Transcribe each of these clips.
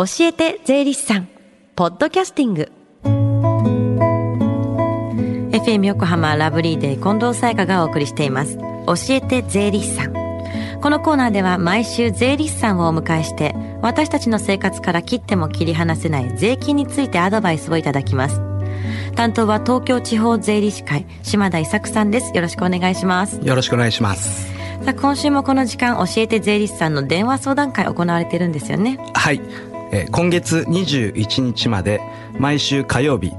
教えて税理士さん。ポッドキャスティング。FM 横浜ラブリーデー近藤沙耶香がお送りしています。教えて税理士さん。このコーナーでは毎週税理士さんをお迎えして私たちの生活から切っても切り離せない税金についてアドバイスをいただきます。担当は東京地方税理士会島田伊作さんです。よろしくお願いします。よろしくお願いします。さあ今週もこの時間教えて税理士さんの電話相談会行われてるんですよね。はいえー、今月21日まで毎週火曜日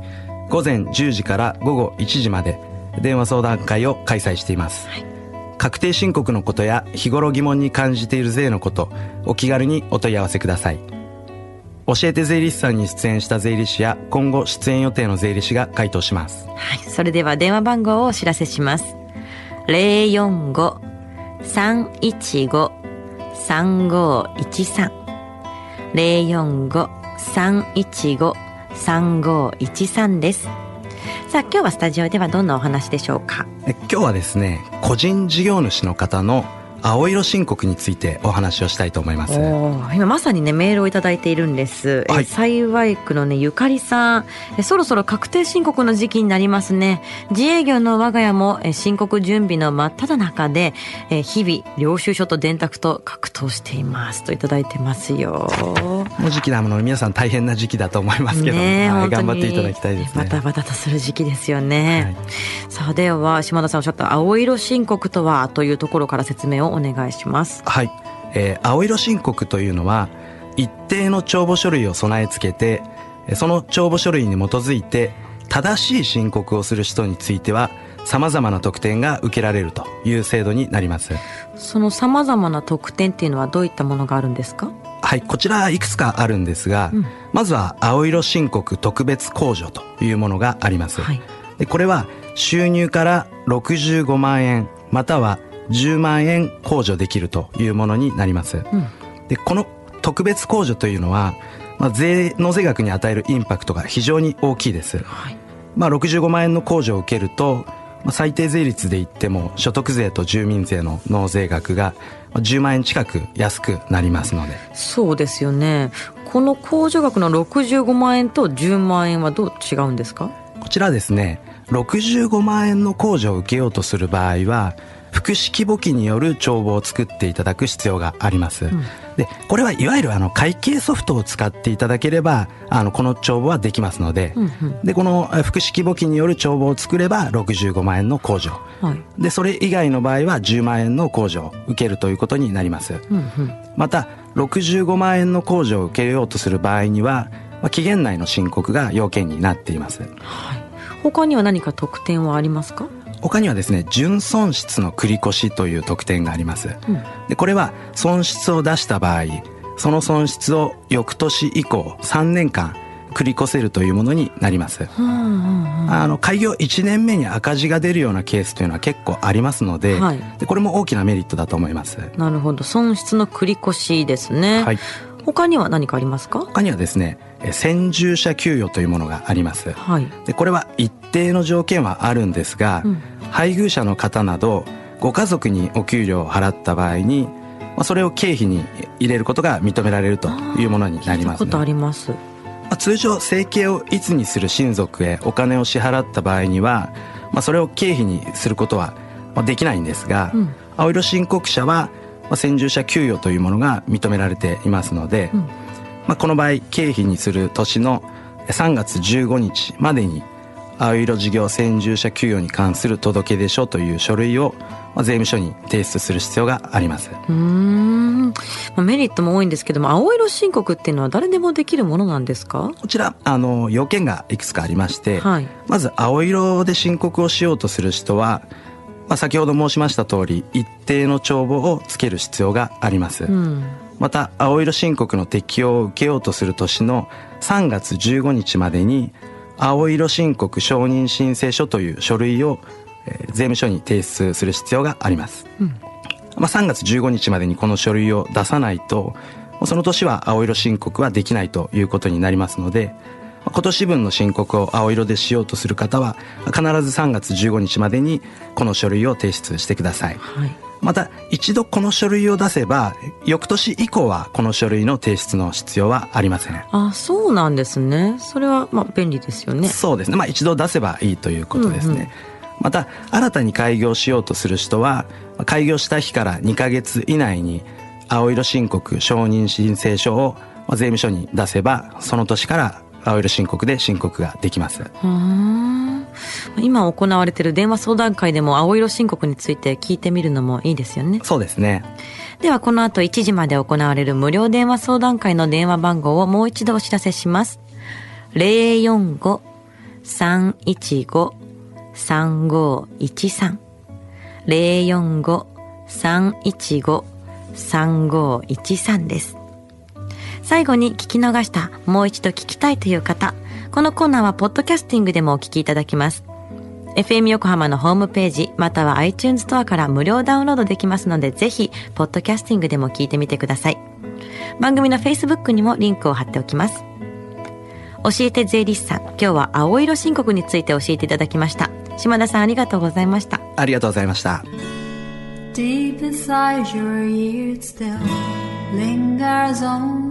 午前10時から午後1時まで電話相談会を開催しています、はい、確定申告のことや日頃疑問に感じている税のことお気軽にお問い合わせください。教えて税理士さんに出演した税理士や今後出演予定の税理士が回答します。はい。それでは電話番号をお知らせします。045-315-3513 045-315-3513です。さあ今日はスタジオではどんなお話でしょうか？今日はですね個人事業主の方の青色申告についてお話をしたいと思います。今まさにねメールを頂いているんです、はい、幸い区のねゆかりさん。そろそろ確定申告の時期になりますね。自営業の我が家も申告準備の真っ只中で日々領収書と電卓と格闘しています。と頂いてますよ。もう時期なので皆さん大変な時期だと思いますけど、ね。はい、頑張っていただきたいですね。バタバタとする時期ですよね、はい、さあでは島田さんおっしゃった青色申告とはというところから説明をお願いします。はい。えー、青色申告というのは、一定の帳簿書類を備え付けて、その帳簿書類に基づいて、正しい申告をする人については、様々な特典が受けられるという制度になります。その様々な特典っていうのはどういったものがあるんですか？はい、こちらいくつかあるんですが、うん、まずは青色申告特別控除というものがあります。はい、でこれは収入から65万円または10万円控除できるというものになります。うん、でこの特別控除というのは、まあ、税納税額に与えるインパクトが非常に大きいです。はい、まあ、65万円の控除を受けると、まあ、最低税率で言っても所得税と住民税の納税額が10万円近く安くなりますので。そうですよね。この控除額の65万円と10万円はどう違うんですか？こちらですね。65万円の控除を受けようとする場合は複式簿記による帳簿を作っていただく必要があります。うん、で、これはいわゆるあの会計ソフトを使っていただければ、あの、この帳簿はできますので、うんうん、で、この複式簿記による帳簿を作れば65万円の控除。はい、で、それ以外の場合は10万円の控除を受けるということになります。うんうん、また、65万円の控除を受けようとする場合には、まあ、期限内の申告が要件になっています。はい。他には何か特典はありますか？他にはですね純損失の繰り越しという特典があります、うん、でこれは損失を出した場合その損失を翌年以降3年間繰り越せるというものになります、あの開業1年目に赤字が出るようなケースというのは結構ありますのではい、でこれも大きなメリットだと思います。なるほど。損失の繰り越しですね、はい、他には何かありますか？他にはですね先住者給与というものがあります、はい、でこれは一定の条件はあるんですが、うん、配偶者の方などご家族にお給料を払った場合にそれを経費に入れることが認められるというものになります、ね、ことあります。通常生計をいつにする親族へお金を支払った場合には、まあ、それを経費にすることはできないんですが、うん、青色申告者は先住者給与というものが認められていますので、うん、まあ、この場合経費にする年の3月15日までに青色事業先住者給与に関する届出書という書類を税務署に提出する必要があります。うん。メリットも多いんですけども青色申告っていうのは誰でもできるものなんですか？こちらあの要件がいくつかありまして、はい、まず青色で申告をしようとする人はまあ、先ほど申しました通り一定の帳簿をつける必要があります、うん、また青色申告の適用を受けようとする年の3月15日までに青色申告承認申請書という書類を、えー、税務署に提出する必要があります、うん、まあ、3月15日までにこの書類を出さないとその年は青色申告はできないということになりますので今年分の申告を青色でしようとする方は必ず3月15日までにこの書類を提出してください、はい、また一度この書類を出せば翌年以降はこの書類の提出の必要はありません。あそうなんですね。それはまあ便利ですよね。そうですね。まあ一度出せばいいということですね、うんうんまた新たに開業しようとする人は開業した日から2ヶ月以内に青色申告承認申請書を税務署に出せばその年から青色申告で申告ができます。今行われている電話相談会でも青色申告について聞いてみるのもいいですよね。そうですね。ではこの後1時まで行われる無料電話相談会の電話番号をもう一度お知らせします。045-315-3513 045-315-3513です。最後に聞き逃した、もう一度聞きたいという方、このコーナーはポッドキャスティングでもお聞きいただきます。FM 横浜のホームページ、または iTunes ストアから無料ダウンロードできますので、ぜひ、ポッドキャスティングでも聞いてみてください。番組の Facebook にもリンクを貼っておきます。教えて税理士さん、今日は青色申告について教えていただきました。島田さんありがとうございました。ありがとうございました。Deep inside your ears still lingers on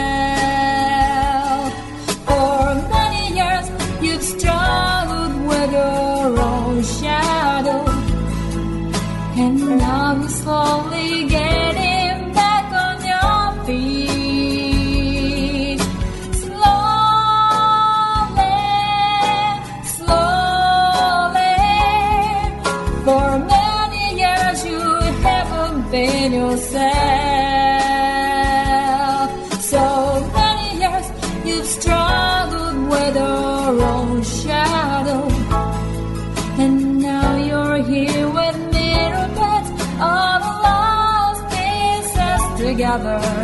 Slowly getting another.